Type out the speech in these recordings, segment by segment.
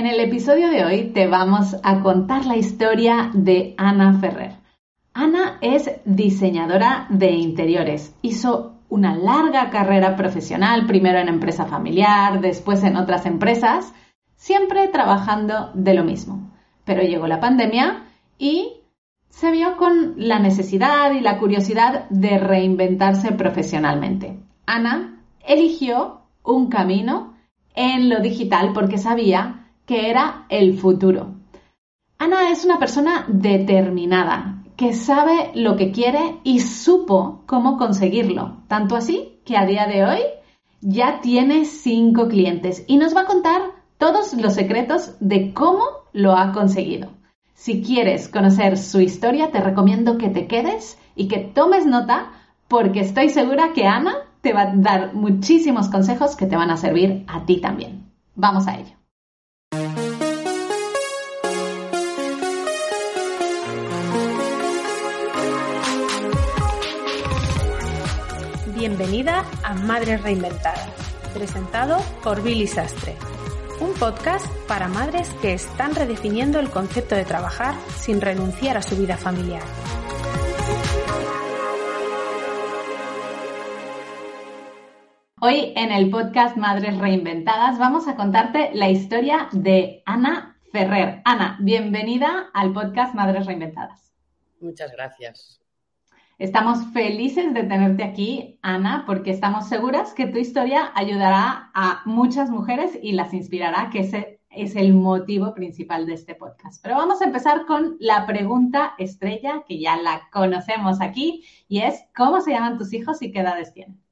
En el episodio de hoy te vamos a contar la historia de Ana Ferrer. Ana es diseñadora de interiores. Hizo una larga carrera profesional, primero en empresa familiar, después en otras empresas, siempre trabajando de lo mismo. Pero llegó la pandemia y se vio con la necesidad y la curiosidad de reinventarse profesionalmente. Ana eligió un camino en lo digital porque sabía que era el futuro. Ana es una persona determinada, que sabe lo que quiere y supo cómo conseguirlo. Tanto así que a día de hoy ya tiene cinco clientes y nos va a contar todos los secretos de cómo lo ha conseguido. Si quieres conocer su historia, te recomiendo que te quedes y que tomes nota porque estoy segura que Ana te va a dar muchísimos consejos que te van a servir a ti también. Vamos a ello. Bienvenida a Madres Reinventadas, presentado por Billy Sastre, un podcast para madres que están redefiniendo el concepto de trabajar sin renunciar a su vida familiar. Hoy en el podcast Madres Reinventadas vamos a contarte la historia de Ana Ferrer. Ana, bienvenida al podcast Madres Reinventadas. Muchas gracias. Estamos felices de tenerte aquí, Ana, porque estamos seguras que tu historia ayudará a muchas mujeres y las inspirará, que ese es el motivo principal de este podcast. Pero vamos a empezar con la pregunta estrella, que ya la conocemos aquí, y es, ¿cómo se llaman tus hijos y qué edades tienen?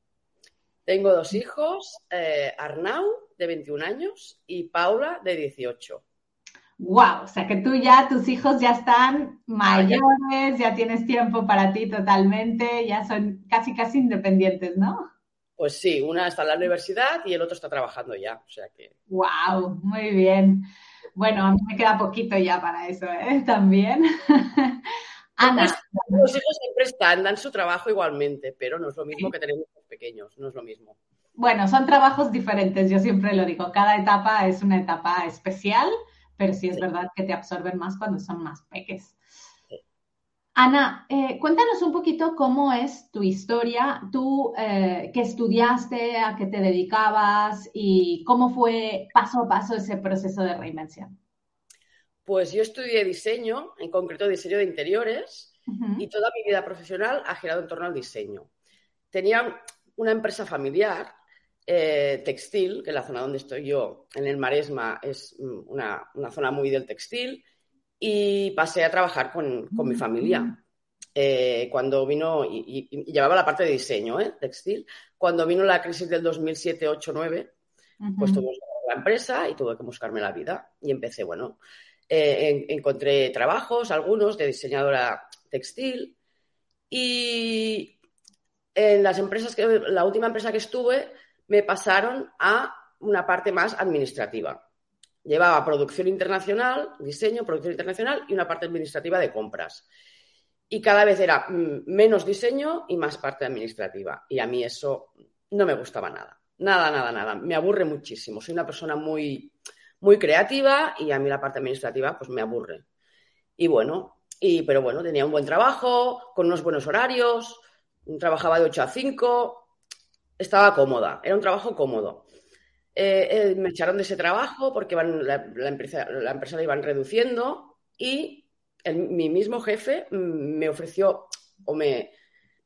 Tengo dos hijos, eh, Arnau, de 21 años, y Paula, de 18 wow, o sea que tú ya, tus hijos ya están mayores, ya tienes tiempo para ti totalmente, ya son casi, casi independientes, ¿no? Pues sí, una está en la universidad y el otro está trabajando ya, o sea que... Wow, muy bien. Bueno, a mí me queda poquito ya para eso, ¿eh? También. Ana. Los hijos siempre están, dan su trabajo igualmente, pero no es lo mismo que tener hijos pequeños, no es lo mismo. Bueno, son trabajos diferentes, yo siempre lo digo, cada etapa es una etapa especial pero sí es verdad que te absorben más cuando son más peques. Ana, eh, cuéntanos un poquito cómo es tu historia, tú eh, qué estudiaste, a qué te dedicabas y cómo fue paso a paso ese proceso de reinvención. Pues yo estudié diseño, en concreto diseño de interiores, y toda mi vida profesional ha girado en torno al diseño. Tenía una empresa familiar eh, textil, que la zona donde estoy yo, en el Maresma, es mm, una, zona muy del textil, y pasé a trabajar con, mi familia. Eh, cuando vino, y, llevaba la parte de diseño, ¿eh? textil, cuando vino la crisis del 2007, 8, 9, pues tuve la empresa y tuve que buscarme la vida. Y empecé, bueno, encontré trabajos, algunos de diseñadora textil, y en las empresas que, la última empresa que estuve, me pasaron a una parte más administrativa. Llevaba producción internacional, diseño, producción internacional y una parte administrativa de compras. Y cada vez era mm, menos diseño y más parte administrativa. Y a mí eso no me gustaba nada. Nada, nada, nada. Me aburre muchísimo. Soy una persona muy, muy creativa y a mí la parte administrativa pues me aburre. Y bueno, y, pero bueno, tenía un buen trabajo, con unos buenos horarios, trabajaba de 8 a 5, estaba cómoda, era un trabajo cómodo. Eh, eh, me echaron de ese trabajo porque la, empresa, la empresa la iban reduciendo y mi mismo jefe me ofreció o me,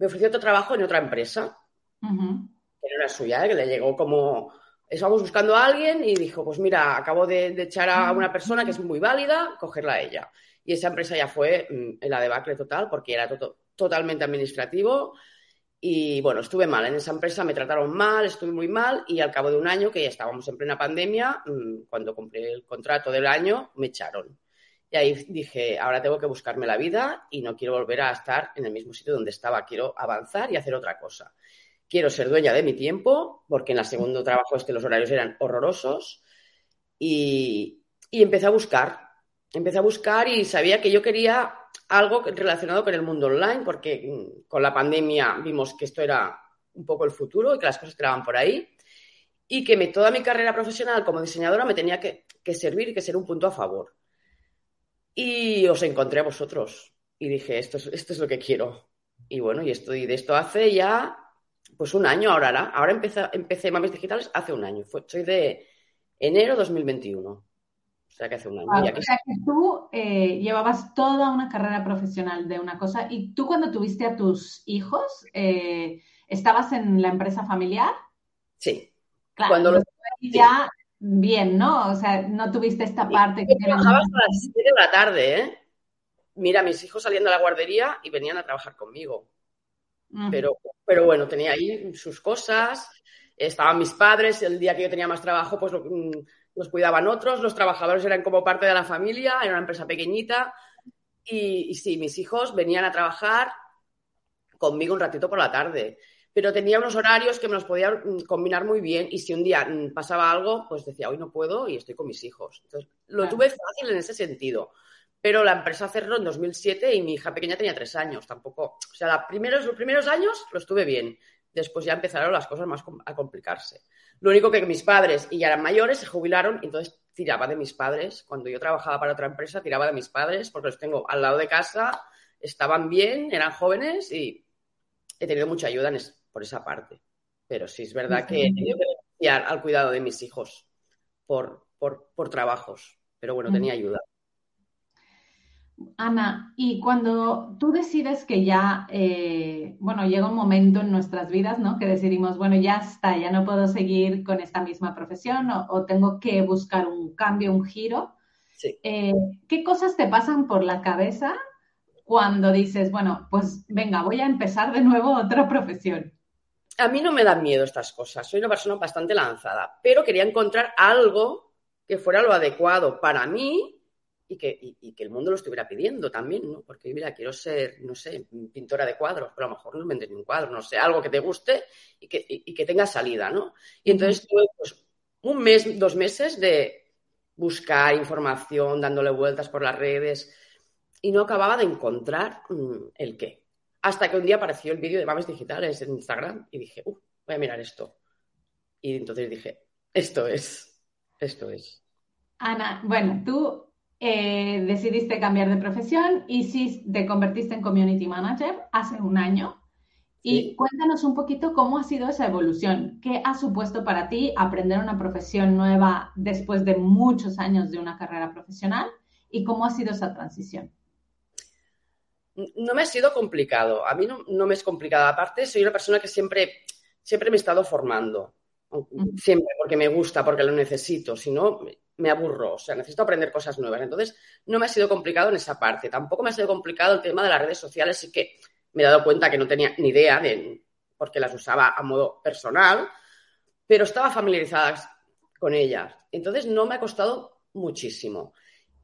ofreció otro trabajo en otra empresa, que no era suya, ¿eh? que le llegó como... Estábamos buscando a alguien y dijo, pues mira, acabo de, echar a una persona que es muy válida, cogerla a ella. Y esa empresa ya fue en mm, la debacle total porque era totalmente administrativo, y bueno, estuve mal en esa empresa, me trataron mal, estuve muy mal y al cabo de un año, que ya estábamos en plena pandemia, mm, cuando cumplí el contrato del año, me echaron. Y ahí dije, ahora tengo que buscarme la vida y no quiero volver a estar en el mismo sitio donde estaba, quiero avanzar y hacer otra cosa. Quiero ser dueña de mi tiempo, porque en el segundo trabajo es que los horarios eran horrorosos y, y empecé a buscar. Empecé a buscar y sabía que yo quería algo relacionado con el mundo online, porque mm, con la pandemia vimos que esto era un poco el futuro y que las cosas quedaban por ahí. y que toda mi carrera profesional como diseñadora me tenía que, servir y que ser un punto a favor. Y os encontré a vosotros y dije, esto es, esto es lo que quiero. Y bueno, y estoy de esto hace ya pues un año ahora. Ahora empecé, empecé Mames Digitales hace un año. Fue, soy de enero 2021. O sea que hace un año. o sea que tú eh, llevabas toda una carrera profesional de una cosa y tú cuando tuviste a tus hijos, eh, ¿estabas en la empresa familiar? Sí. Claro, cuando ya bien, ¿no? O sea, no tuviste esta parte que... Trabajabas a las 7 de la tarde, ¿eh? Mira, mis hijos salían de la guardería y venían a trabajar conmigo. Pero, pero bueno, tenía ahí sus cosas, estaban mis padres, el día que yo tenía más trabajo, pues mm, los cuidaban otros, los trabajadores eran como parte de la familia, era una empresa pequeñita. Y, y sí, mis hijos venían a trabajar conmigo un ratito por la tarde pero tenía unos horarios que me los podía mm, combinar muy bien y si un día mm, pasaba algo, pues decía, hoy no puedo y estoy con mis hijos. Entonces, lo tuve fácil en ese sentido pero la empresa cerró en 2007 y mi hija pequeña tenía tres años, tampoco. O sea, los primeros, los primeros años lo estuve bien. Después ya empezaron las cosas más a complicarse. Lo único que mis padres, y ya eran mayores, se jubilaron, entonces tiraba de mis padres. Cuando yo trabajaba para otra empresa, tiraba de mis padres, porque los tengo al lado de casa, estaban bien, eran jóvenes y he tenido mucha ayuda por esa parte. Pero sí es verdad que he tenido que renunciar al cuidado de mis hijos por, por trabajos. Pero bueno, tenía ayuda. Ana, y cuando tú decides que ya, eh, bueno, llega un momento en nuestras vidas, ¿no? Que decidimos, bueno, ya está, ya no puedo seguir con esta misma profesión o, tengo que buscar un cambio, un giro. Sí. Eh, ¿Qué cosas te pasan por la cabeza cuando dices, bueno, pues venga, voy a empezar de nuevo otra profesión? A mí no me dan miedo estas cosas, soy una persona bastante lanzada, pero quería encontrar algo que fuera lo adecuado para mí y que, que, el mundo lo estuviera pidiendo también, ¿no? Porque, mira, quiero ser, no sé, pintora de cuadros, pero a lo mejor no venden ni un cuadro, no sé, algo que te guste y que, y, que tenga salida, ¿no? Y entonces tuve pues, un mes, dos meses de buscar información, dándole vueltas por las redes y no acababa de encontrar mm, el qué. Hasta que un día apareció el vídeo de Mames Digitales en Instagram y dije, uh, voy a mirar esto. Y entonces dije, esto es, esto es. Ana, bueno, tú eh, decidiste cambiar de profesión y sí te convertiste en community manager hace un año. Y cuéntanos un poquito cómo ha sido esa evolución. ¿Qué ha supuesto para ti aprender una profesión nueva después de muchos años de una carrera profesional? ¿Y cómo ha sido esa transición? No me ha sido complicado. A mí no, no me es complicado. Aparte, soy una persona que siempre, siempre me he estado formando. Siempre, porque me gusta, porque lo necesito. Si no, me aburro, o sea, necesito aprender cosas nuevas. Entonces, no me ha sido complicado en esa parte. Tampoco me ha sido complicado el tema de las redes sociales, y que me he dado cuenta que no tenía ni idea de porque las usaba a modo personal, pero estaba familiarizada con ellas. Entonces, no me ha costado muchísimo.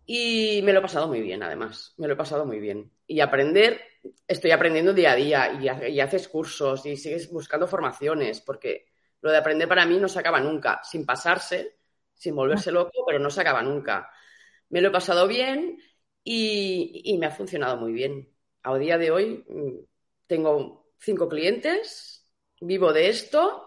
Y me lo he pasado muy bien, además. Me lo he pasado muy bien. Y aprender, estoy aprendiendo día a día y, y haces cursos y sigues buscando formaciones, porque lo de aprender para mí no se acaba nunca, sin pasarse sin volverse loco, pero no se acaba nunca. Me lo he pasado bien y, me ha funcionado muy bien. A día de hoy mm, tengo cinco clientes, vivo de esto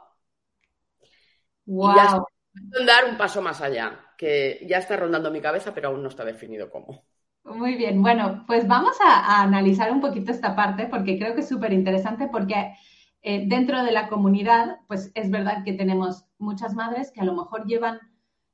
wow. y ya estoy dar un paso más allá, que ya está rondando mi cabeza, pero aún no está definido cómo. Muy bien, bueno, pues vamos a, analizar un poquito esta parte porque creo que es súper interesante porque eh, dentro de la comunidad, pues es verdad que tenemos muchas madres que a lo mejor llevan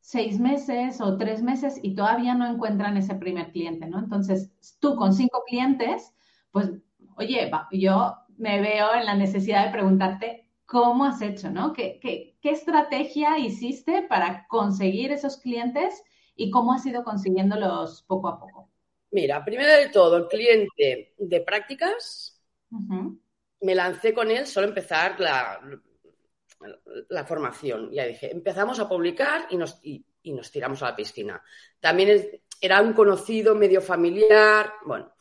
seis meses o tres meses y todavía no encuentran ese primer cliente, ¿no? Entonces, tú con cinco clientes, pues, oye, yo me veo en la necesidad de preguntarte cómo has hecho, ¿no? ¿Qué, qué, estrategia hiciste para conseguir esos clientes y cómo has ido consiguiéndolos poco a poco? Mira, primero de todo, el cliente de prácticas, me lancé con él solo empezar la, la formación. Ya dije, empezamos a publicar y nos, y, nos tiramos a la piscina. También era un conocido medio familiar, bueno,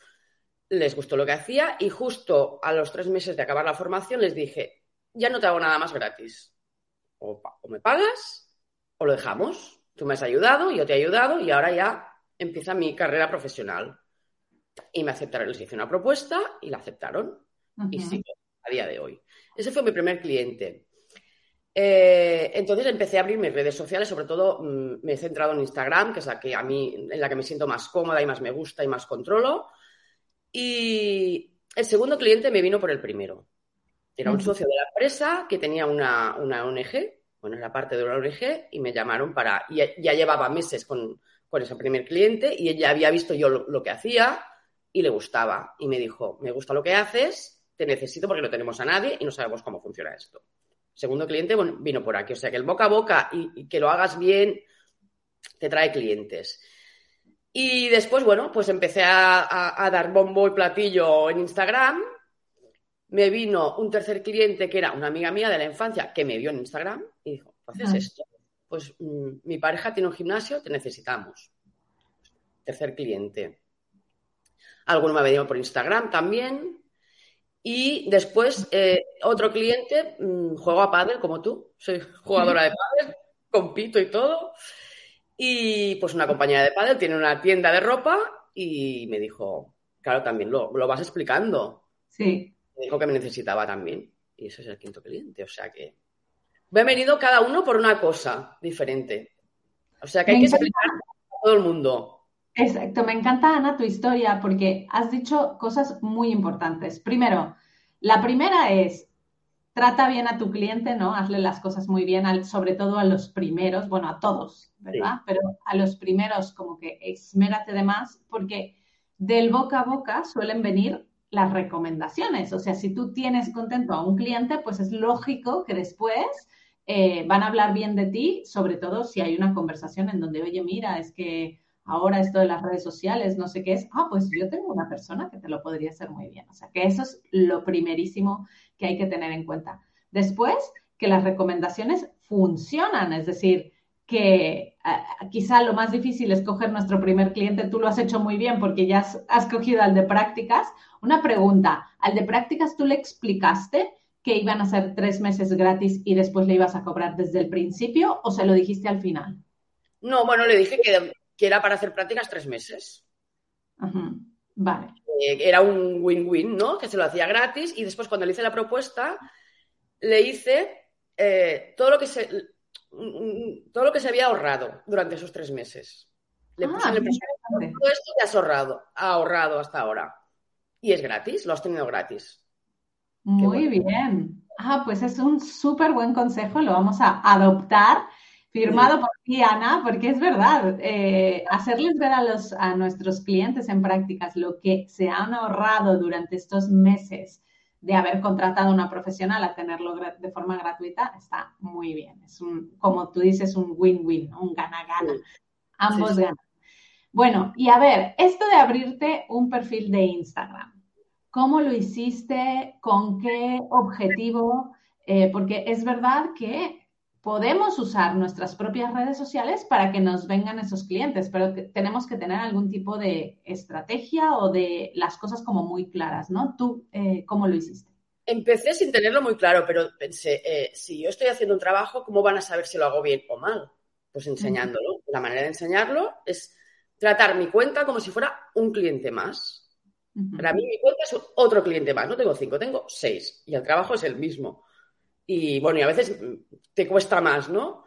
les gustó lo que hacía y justo a los tres meses de acabar la formación les dije, ya no te hago nada más gratis. O, me pagas o lo dejamos. Tú me has ayudado, yo te he ayudado y ahora ya empieza mi carrera profesional. Y me aceptaron, les hice una propuesta y la aceptaron. Y sigo a día de hoy. Ese fue mi primer cliente. Eh, entonces empecé a abrir mis redes sociales, sobre todo mm, me he centrado en Instagram, que es la que a mí, en la que me siento más cómoda y más me gusta y más controlo. Y el segundo cliente me vino por el primero. Era un socio de la empresa que tenía una, una ONG, bueno, era parte de una ONG, y me llamaron para. Ya, ya llevaba meses con, con, ese primer cliente y ella había visto yo lo, lo, que hacía y le gustaba. Y me dijo: Me gusta lo que haces, te necesito porque no tenemos a nadie y no sabemos cómo funciona esto. Segundo cliente bueno, vino por aquí. O sea que el boca a boca y, y que lo hagas bien te trae clientes. Y después, bueno, pues empecé a, a, a, dar bombo y platillo en Instagram. Me vino un tercer cliente que era una amiga mía de la infancia que me vio en Instagram y dijo, ¿haces ah. esto? Pues mmm, mi pareja tiene un gimnasio, te necesitamos. Tercer cliente. Alguno me ha venido por Instagram también. Y después, eh, otro cliente, mmm, juego a pádel como tú, soy jugadora de pádel, compito y todo. Y pues una compañera de pádel tiene una tienda de ropa y me dijo, claro, también lo, lo vas explicando. Sí. Me dijo que me necesitaba también. Y ese es el quinto cliente. O sea que me he venido cada uno por una cosa diferente. O sea que hay que explicar a todo el mundo. Exacto, me encanta, Ana, tu historia porque has dicho cosas muy importantes. Primero, la primera es, trata bien a tu cliente, ¿no? Hazle las cosas muy bien, al, sobre todo a los primeros, bueno, a todos, ¿verdad? Sí. Pero a los primeros como que esmérate de más porque del boca a boca suelen venir las recomendaciones. O sea, si tú tienes contento a un cliente, pues es lógico que después eh, van a hablar bien de ti, sobre todo si hay una conversación en donde, oye, mira, es que ahora esto de las redes sociales, no sé qué es, ah, pues yo tengo una persona que te lo podría hacer muy bien. O sea, que eso es lo primerísimo que hay que tener en cuenta. Después, que las recomendaciones funcionan, es decir, que uh, quizá lo más difícil es coger nuestro primer cliente, tú lo has hecho muy bien porque ya has, has cogido al de prácticas. Una pregunta, ¿al de prácticas tú le explicaste que iban a ser tres meses gratis y después le ibas a cobrar desde el principio o se lo dijiste al final? No, bueno, le dije que que era para hacer prácticas tres meses. Vale. Eh, era un win-win, ¿no? Que se lo hacía gratis y después cuando le hice la propuesta, le hice eh, todo, lo que se, todo lo que se había ahorrado durante esos tres meses. Le puse ah, el todo esto que has ahorrado, ha ahorrado hasta ahora. Y es gratis, lo has tenido gratis. Muy bueno. bien. Ah, pues es un súper buen consejo, lo vamos a adoptar Firmado por ti, Ana, porque es verdad, eh, hacerles ver a, los, a nuestros clientes en prácticas lo que se han ahorrado durante estos meses de haber contratado a una profesional a tenerlo de forma gratuita está muy bien. Es un, como tú dices, un win-win, un gana-gana. Ambos sí, sí. ganan. Bueno, y a ver, esto de abrirte un perfil de Instagram, ¿cómo lo hiciste? ¿Con qué objetivo? Eh, porque es verdad que podemos usar nuestras propias redes sociales para que nos vengan esos clientes, pero que tenemos que tener algún tipo de estrategia o de las cosas como muy claras, ¿no? ¿Tú eh, cómo lo hiciste? Empecé sin tenerlo muy claro, pero pensé, eh, si yo estoy haciendo un trabajo, ¿cómo van a saber si lo hago bien o mal? Pues enseñándolo. Uh -huh. La manera de enseñarlo es tratar mi cuenta como si fuera un cliente más. Uh -huh. Para mí mi cuenta es otro cliente más. No tengo cinco, tengo seis. Y el trabajo es el mismo. Y bueno, y a veces te cuesta más, ¿no?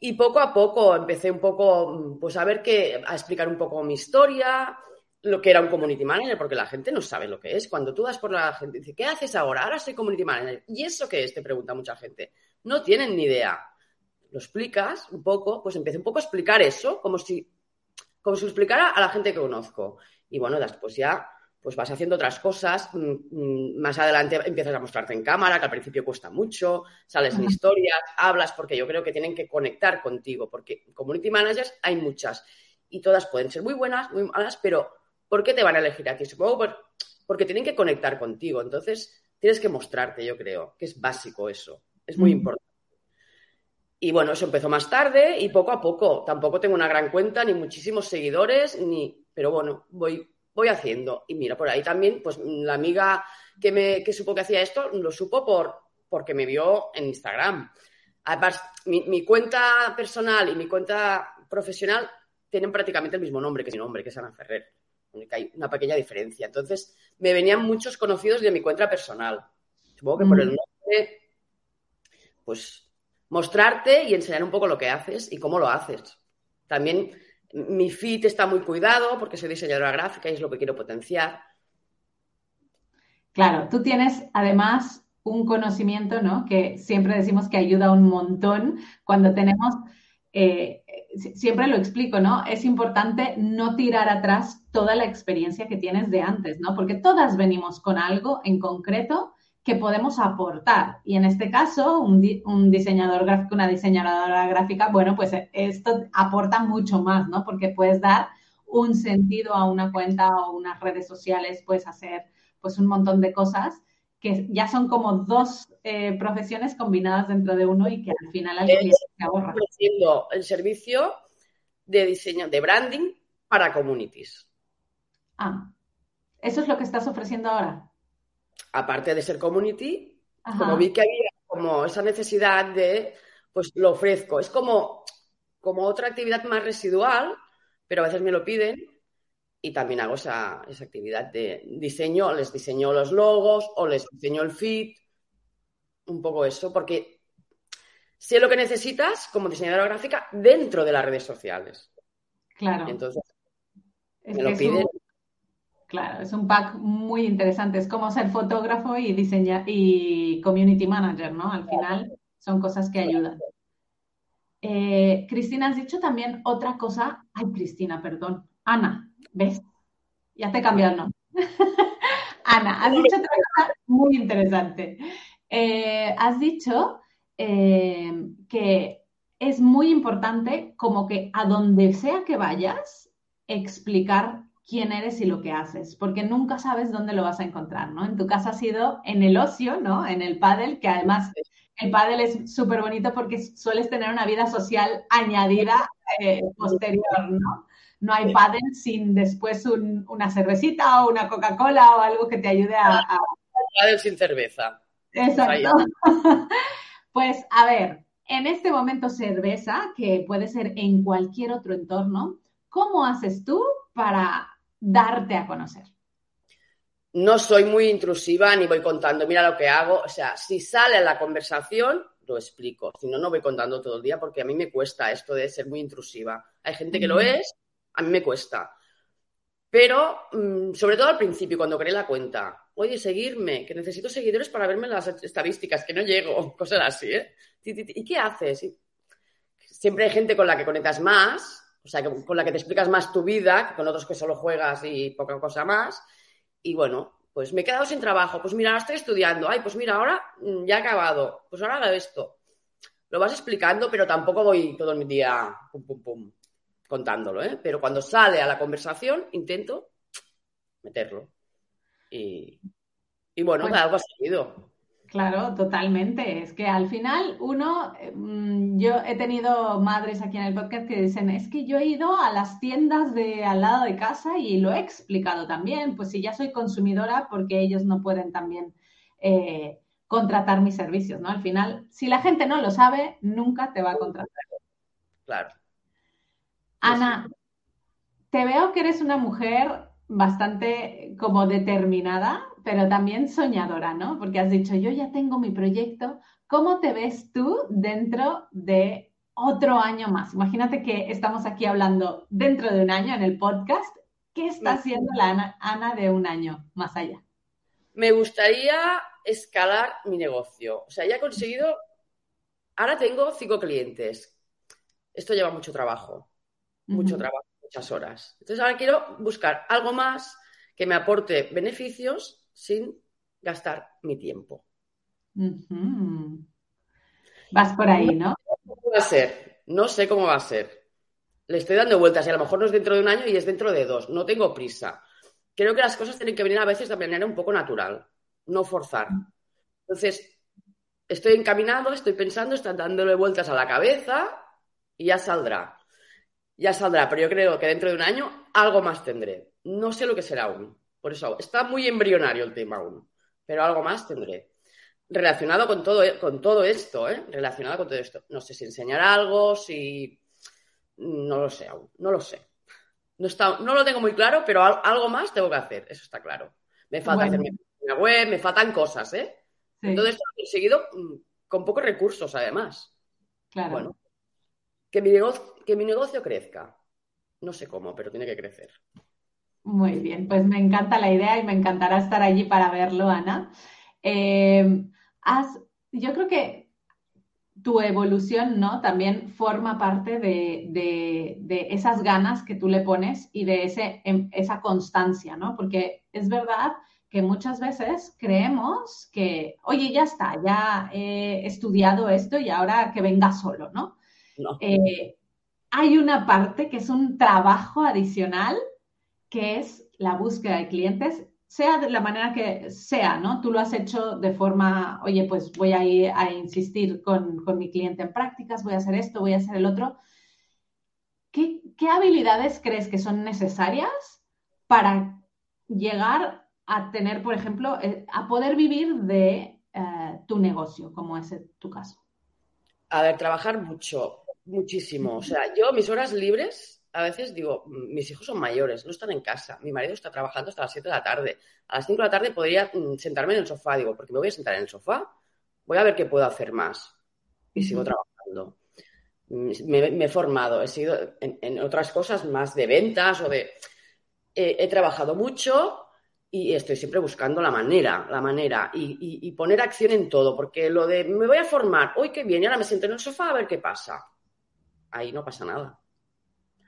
Y poco a poco empecé un poco, pues a ver qué, a explicar un poco mi historia, lo que era un community manager, porque la gente no sabe lo que es. Cuando tú das por la gente, dice, ¿qué haces ahora? Ahora soy community manager. ¿Y eso qué es? Te pregunta mucha gente. No tienen ni idea. Lo explicas un poco, pues empecé un poco a explicar eso, como si, como si explicara a la gente que conozco. Y bueno, después ya pues vas haciendo otras cosas, mm, mm, más adelante empiezas a mostrarte en cámara, que al principio cuesta mucho, sales en historias, hablas, porque yo creo que tienen que conectar contigo, porque community managers hay muchas y todas pueden ser muy buenas, muy malas, pero ¿por qué te van a elegir a ti? Supongo porque tienen que conectar contigo, entonces tienes que mostrarte, yo creo, que es básico eso, es muy importante. Y bueno, eso empezó más tarde y poco a poco. Tampoco tengo una gran cuenta, ni muchísimos seguidores, ni. Pero bueno, voy voy haciendo. Y mira, por ahí también, pues la amiga que, me, que supo que hacía esto, lo supo por, porque me vio en Instagram. Además, mi, mi, cuenta personal y mi cuenta profesional tienen prácticamente el mismo nombre que mi nombre, que es Ana Ferrer. Hay una pequeña diferencia. Entonces, me venían muchos conocidos de mi cuenta personal. Supongo que mm. por el nombre, pues mostrarte y enseñar un poco lo que haces y cómo lo haces. También mi fit está muy cuidado porque soy diseñadora gráfica y es lo que quiero potenciar. Claro, tú tienes además un conocimiento, ¿no? Que siempre decimos que ayuda un montón cuando tenemos, eh, siempre lo explico, ¿no? Es importante no tirar atrás toda la experiencia que tienes de antes, ¿no? Porque todas venimos con algo en concreto que podemos aportar. Y en este caso, un, diseñador gráfico, una diseñadora gráfica, bueno, pues esto aporta mucho más, ¿no? Porque puedes dar un sentido a una cuenta o unas redes sociales, puedes hacer pues un montón de cosas que ya son como dos eh, profesiones combinadas dentro de uno y que al final al cliente se ahorra. ofreciendo el servicio de diseño, de branding para communities. Ah, ¿eso es lo que estás ofreciendo ahora? Aparte de ser community, como vi que había como esa necesidad de, pues lo ofrezco. Es como, como otra actividad más residual, pero a veces me lo piden y también hago esa, actividad de diseño, les diseño los logos o les diseño el feed, un poco eso, porque sé lo que necesitas como diseñadora gráfica dentro de las redes sociales. Claro. Entonces, me lo piden. Claro, es un pack muy interesante. Es como ser fotógrafo y diseñar y community manager, ¿no? Al final son cosas que ayudan. Eh, Cristina, has dicho también otra cosa. Ay, Cristina, perdón. Ana, ¿Ves? Ya te he cambiado el nombre. Ana, has dicho otra cosa muy interesante. Eh, has dicho eh, que es muy importante como que a donde sea que vayas, explicar quién eres y lo que haces, porque nunca sabes dónde lo vas a encontrar, ¿no? En tu caso ha sido en el ocio, ¿no? En el pádel, que además el pádel es súper bonito porque sueles tener una vida social añadida eh, posterior, ¿no? no hay pádel sin después una cervecita o una Coca-Cola o algo que te ayude a... a... Pádel sin cerveza. Exacto. pues a ver, en este momento cerveza, que puede ser en cualquier otro entorno, ¿cómo haces tú para darte a conocer? No soy muy intrusiva ni voy contando, mira lo que hago. O sea, si sale la conversación, lo explico. Si no, no voy contando todo el día porque a mí me cuesta esto de ser muy intrusiva. Hay gente que lo es a mí me cuesta. Pero, mm, sobre todo al principio, cuando creé la cuenta, oye, seguirme, que necesito seguidores para verme las estadísticas, que no llego, cosas así, ¿eh? ¿Y qué haces? Siempre hay gente con la que conectas más, o sea, con la que te explicas más tu vida, que con otros que solo juegas y poca cosa más. Y bueno, pues me he quedado sin trabajo, pues mira, ahora estoy estudiando, ay, pues mira, ahora mm, ya he acabado, pues ahora hago esto. Lo vas explicando, pero tampoco voy todo el día pum, pum, pum contándolo, ¿eh? Pero cuando sale a la conversación, intento meterlo. Y, bueno, pues, algo ha salido. Claro, totalmente. Es que al final uno, mm, yo he tenido madres aquí en el podcast que dicen, es que yo he ido a las tiendas de al lado de casa y lo he explicado también, pues si ya soy consumidora, porque ellos no pueden también eh, contratar mis servicios, ¿no? Al final, si la gente no lo sabe, nunca te va a contratar. Claro. Ana, te veo que eres una mujer bastante como determinada, pero también soñadora, ¿no? Porque has dicho, yo ya tengo mi proyecto. ¿Cómo te ves tú dentro de otro año más? Imagínate que estamos aquí hablando dentro de un año en el podcast. ¿Qué está haciendo la Ana, de un año más allá? Me gustaría escalar mi negocio. O sea, ya he conseguido, ahora tengo cinco clientes. Esto lleva mucho trabajo mucho trabajo, muchas horas. Entonces ahora quiero buscar algo más que me aporte beneficios sin gastar mi tiempo. Vas por ahí, ¿no? ¿Cómo va a ser? No sé cómo va a ser. Le estoy dando vueltas y a lo mejor no es dentro de un año y es dentro de dos. No tengo prisa. Creo que las cosas tienen que venir a veces de manera un poco natural, no forzar. Entonces, estoy encaminado, estoy pensando, estoy dándole vueltas a la cabeza y ya saldrá ya saldrá, pero yo creo que dentro de un año algo más tendré. No sé lo que será aún. Por eso está muy embrionario el tema aún, pero algo más tendré. Relacionado con todo, con todo esto, ¿eh? Relacionado con todo esto. No sé si enseñar algo, si... No lo sé aún, no lo sé. No, está, no lo tengo muy claro, pero algo más tengo que hacer, eso está claro. Me falta hacer mi web, me faltan cosas, ¿eh? Todo esto lo he conseguido mm, con pocos recursos, además. Claro. Bueno, que mi, negocio, que mi negocio crezca. No sé cómo, pero tiene que crecer. Muy bien, pues me encanta la idea y me encantará estar allí para verlo, Ana. Eh, yo creo que tu evolución, ¿no? También forma parte de, esas ganas que tú le pones y de ese, em, esa constancia, ¿no? Porque es verdad que muchas veces creemos que, oye, ya está, ya he estudiado esto y ahora que venga solo, ¿no? Eh, hay una parte que es un trabajo adicional, que es la búsqueda de clientes sea de la manera que sea, ¿no? Tú lo has hecho de forma, oye, pues voy a ir a insistir con, mi cliente en prácticas, voy a hacer esto, voy a hacer el otro. ¿Qué, habilidades crees que son necesarias para llegar a tener, por ejemplo, eh, a poder vivir de eh, tu negocio, como es tu caso? A ver, trabajar mucho, muchísimo. O sea, yo mis horas libres a veces digo, mis hijos son mayores, no están en casa, mi marido está trabajando hasta las 7 de la tarde. A las 5 de la tarde podría mm, sentarme en el sofá, digo, porque me voy a sentar en el sofá, voy a ver qué puedo hacer más. Y sigo trabajando. Mm, me, he formado, he sido en, otras cosas más de ventas o de... he trabajado mucho y estoy siempre buscando la manera, la manera y, poner acción en todo, porque lo de me voy a formar, hoy qué bien, y ahora me siento en el sofá a ver qué pasa. Ahí no pasa nada.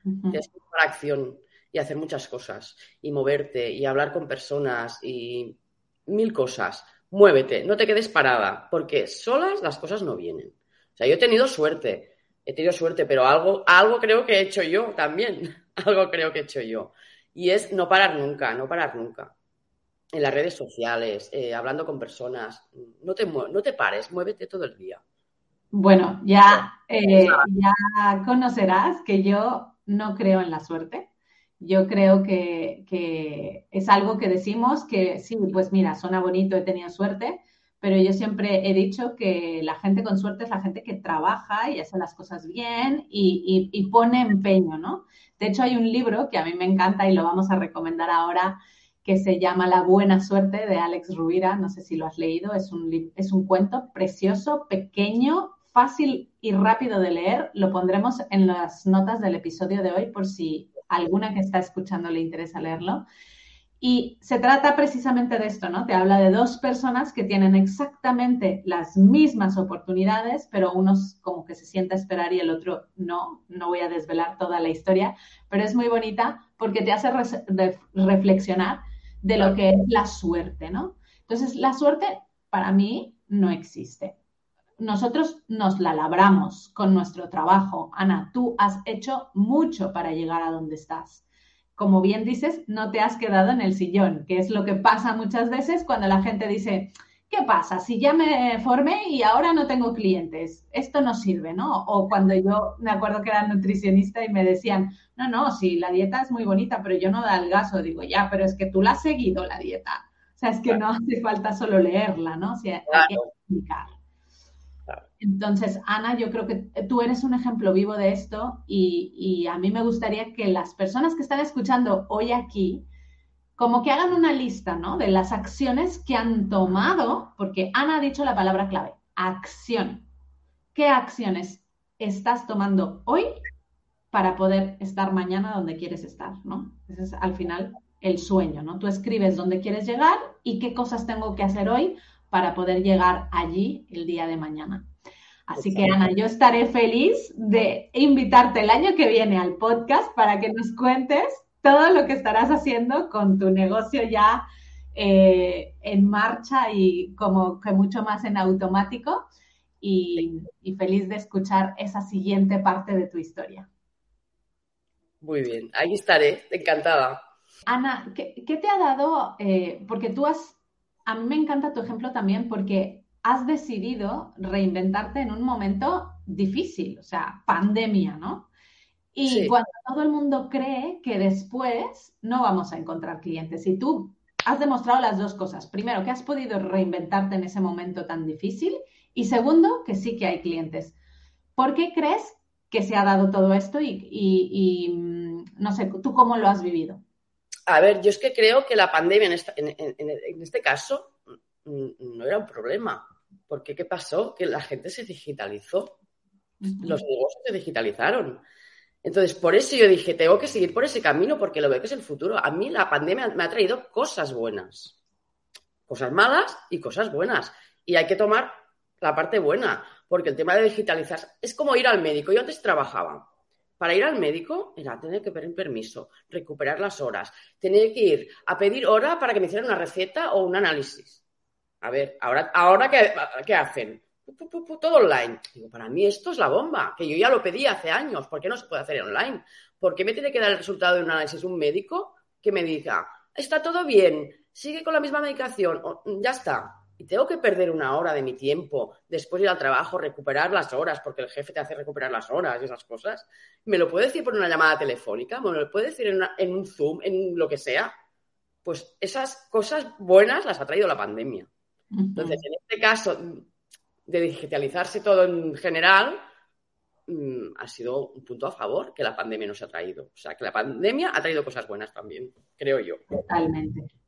Tienes que tomar acción y hacer muchas cosas y moverte y hablar con personas y mil cosas. Muévete, no te quedes parada, porque solas las cosas no vienen. O sea, yo he tenido suerte, he tenido suerte, pero algo, algo creo que he hecho yo también. algo creo que he hecho yo. Y es no parar nunca, no parar nunca. En las redes sociales, eh, hablando con personas, no te, no te pares, muévete todo el día. Bueno, ya, eh, ya conocerás que yo no creo en la suerte. Yo creo que, es algo que decimos que sí, pues mira, suena bonito, he tenido suerte, pero yo siempre he dicho que la gente con suerte es la gente que trabaja y hace las cosas bien y, pone empeño, ¿no? De hecho, hay un libro que a mí me encanta y lo vamos a recomendar ahora que se llama La buena suerte de Alex Rubira. No sé si lo has leído, es un, es un cuento precioso, pequeño, fácil y rápido de leer. Lo pondremos en las notas del episodio de hoy por si alguna que está escuchando le interesa leerlo. Y se trata precisamente de esto, ¿no? Te habla de dos personas que tienen exactamente las mismas oportunidades, pero uno como que se sienta a esperar y el otro no. No voy a desvelar toda la historia, pero es muy bonita porque te hace reflexionar de lo que es la suerte, ¿no? Entonces, la suerte para mí no existe nosotros nos la labramos con nuestro trabajo. Ana, tú has hecho mucho para llegar a donde estás. Como bien dices, no te has quedado en el sillón, que es lo que pasa muchas veces cuando la gente dice, ¿qué pasa? Si ya me formé y ahora no tengo clientes, esto no sirve, ¿no? O cuando yo me acuerdo que era nutricionista y me decían, no, no, sí, la dieta es muy bonita, pero yo no da el gaso. Digo, ya, pero es que tú la has seguido la dieta. O sea, es que no hace falta solo leerla, ¿no? O sea, hay que explicar. Entonces, Ana, yo creo que tú eres un ejemplo vivo de esto y, a mí me gustaría que las personas que están escuchando hoy aquí, como que hagan una lista, ¿no? De las acciones que han tomado, porque Ana ha dicho la palabra clave, acción. ¿Qué acciones estás tomando hoy para poder estar mañana donde quieres estar, ¿no? Ese es al final el sueño, ¿no? Tú escribes dónde quieres llegar y qué cosas tengo que hacer hoy para poder llegar allí el día de mañana. Así que Ana, yo estaré feliz de invitarte el año que viene al podcast para que nos cuentes todo lo que estarás haciendo con tu negocio ya eh, en marcha y como que mucho más en automático y, feliz de escuchar esa siguiente parte de tu historia. Muy bien, ahí estaré, encantada. Ana, ¿qué, te ha dado? Eh, porque tú has a mí me encanta tu ejemplo también porque has decidido reinventarte en un momento difícil, o sea, pandemia, ¿no? Y cuando todo el mundo cree que después no vamos a encontrar clientes. Y tú has demostrado las dos cosas. Primero, que has podido reinventarte en ese momento tan difícil. Y segundo, que sí que hay clientes. ¿Por qué crees que se ha dado todo esto? y mm, no sé, ¿tú cómo lo has vivido? A ver, yo es que creo que la pandemia en, este caso no era un problema. Porque ¿qué pasó? Que la gente se digitalizó. Los negocios se digitalizaron. Entonces, por eso yo dije, tengo que seguir por ese camino porque lo veo que es el futuro. A mí la pandemia me ha traído cosas buenas, cosas malas y cosas buenas. Y hay que tomar la parte buena, porque el tema de digitalizar es como ir al médico. Yo antes trabajaba. Para ir al médico era tener que pedir permiso, recuperar las horas, tener que ir a pedir hora para que me hicieran una receta o un análisis. A ver, ahora, ahora ¿qué, hacen? todo online. Digo, para mí esto es la bomba, que yo ya lo pedí hace años, ¿por qué no se puede hacer online? ¿Por qué me tiene que dar el resultado de un análisis un médico que me diga, está todo bien, sigue con la misma medicación, ya está? Y tengo que perder una hora de mi tiempo, después ir al trabajo, recuperar las horas, porque el jefe te hace recuperar las horas y esas cosas. ¿Me lo puede decir por una llamada telefónica? ¿Me lo puede decir en, en un Zoom, en lo que sea? Pues esas cosas buenas las ha traído la pandemia. Entonces, en este caso, de digitalizarse todo en general, mm, ha sido un punto a favor que la pandemia nos ha traído. O sea, que la pandemia ha traído cosas buenas también, creo yo. Totalmente.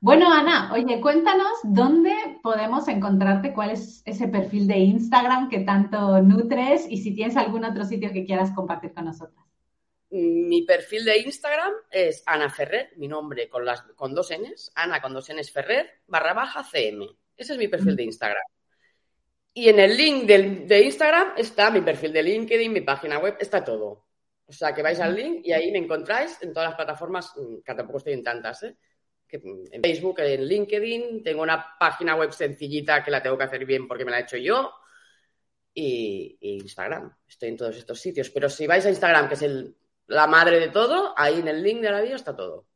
Bueno, Ana, oye, cuéntanos dónde podemos encontrarte, cuál es ese perfil de Instagram que tanto nutres y si tienes algún otro sitio que quieras compartir con nosotras. Mi perfil de Instagram es Ana Ferrer, mi nombre con, las, con dos Ns, Ana con dos Ns Ferrer, barra baja CM. Ese es mi perfil de Instagram. Y en el link de Instagram está mi perfil de LinkedIn, mi página web, está todo. O sea, que vais al link y ahí me encontráis en todas las plataformas, mm, que tampoco estoy en tantas, ¿eh? En Facebook, en LinkedIn, tengo una página web sencillita que la tengo que hacer bien porque me la he hecho yo. Y, Instagram, estoy en todos estos sitios. Pero si vais a Instagram, que es la madre de todo, ahí en el link de la bio está todo.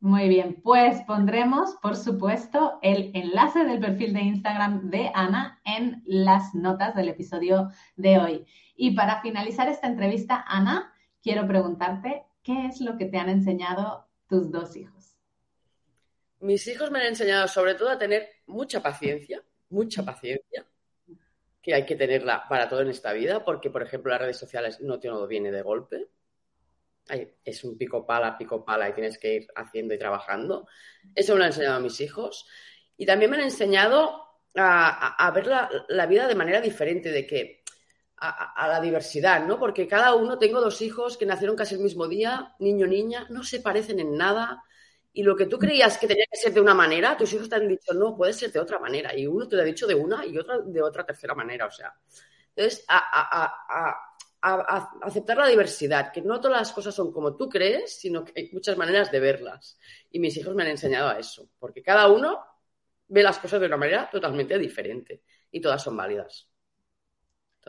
Muy bien, pues pondremos, por supuesto, el enlace del perfil de Instagram de Ana en las notas del episodio de hoy. Y para finalizar esta entrevista, Ana, quiero preguntarte, ¿qué es lo que te han enseñado tus dos hijos? Mis hijos me han enseñado sobre todo a tener mucha paciencia, mucha paciencia, que hay que tenerla para todo en esta vida, porque, por ejemplo, las redes sociales no todo viene de golpe es un pico pala, pico pala y tienes que ir haciendo y trabajando. Eso me lo han enseñado a mis hijos. Y también me han enseñado a, ver la, vida de manera diferente, de que a, la diversidad, ¿no? Porque cada uno, tengo dos hijos que nacieron casi el mismo día, niño, niña, no se parecen en nada. Y lo que tú creías que tenía que ser de una manera, tus hijos te han dicho, no, puede ser de otra manera. Y uno te lo ha dicho de una y otro de otra tercera manera. O sea, entonces, a, aceptar la diversidad, que no todas las cosas son como tú crees, sino que hay muchas maneras de verlas. Y mis hijos me han enseñado a eso, porque cada uno ve las cosas de una manera totalmente diferente y todas son válidas.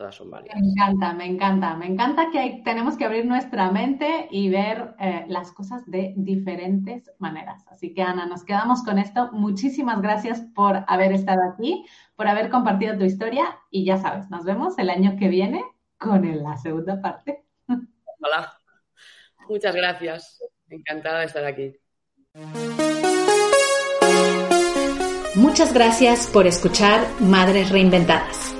Todas son válidas. Me encanta, me encanta, me encanta que tenemos que abrir nuestra mente y ver eh, las cosas de diferentes maneras. Así que Ana, nos quedamos con esto. Muchísimas gracias por haber estado aquí, por haber compartido tu historia y ya sabes, nos vemos el año que viene con la segunda parte. Hola. Muchas gracias. Encantada de estar aquí. Muchas gracias por escuchar Madres Reinventadas.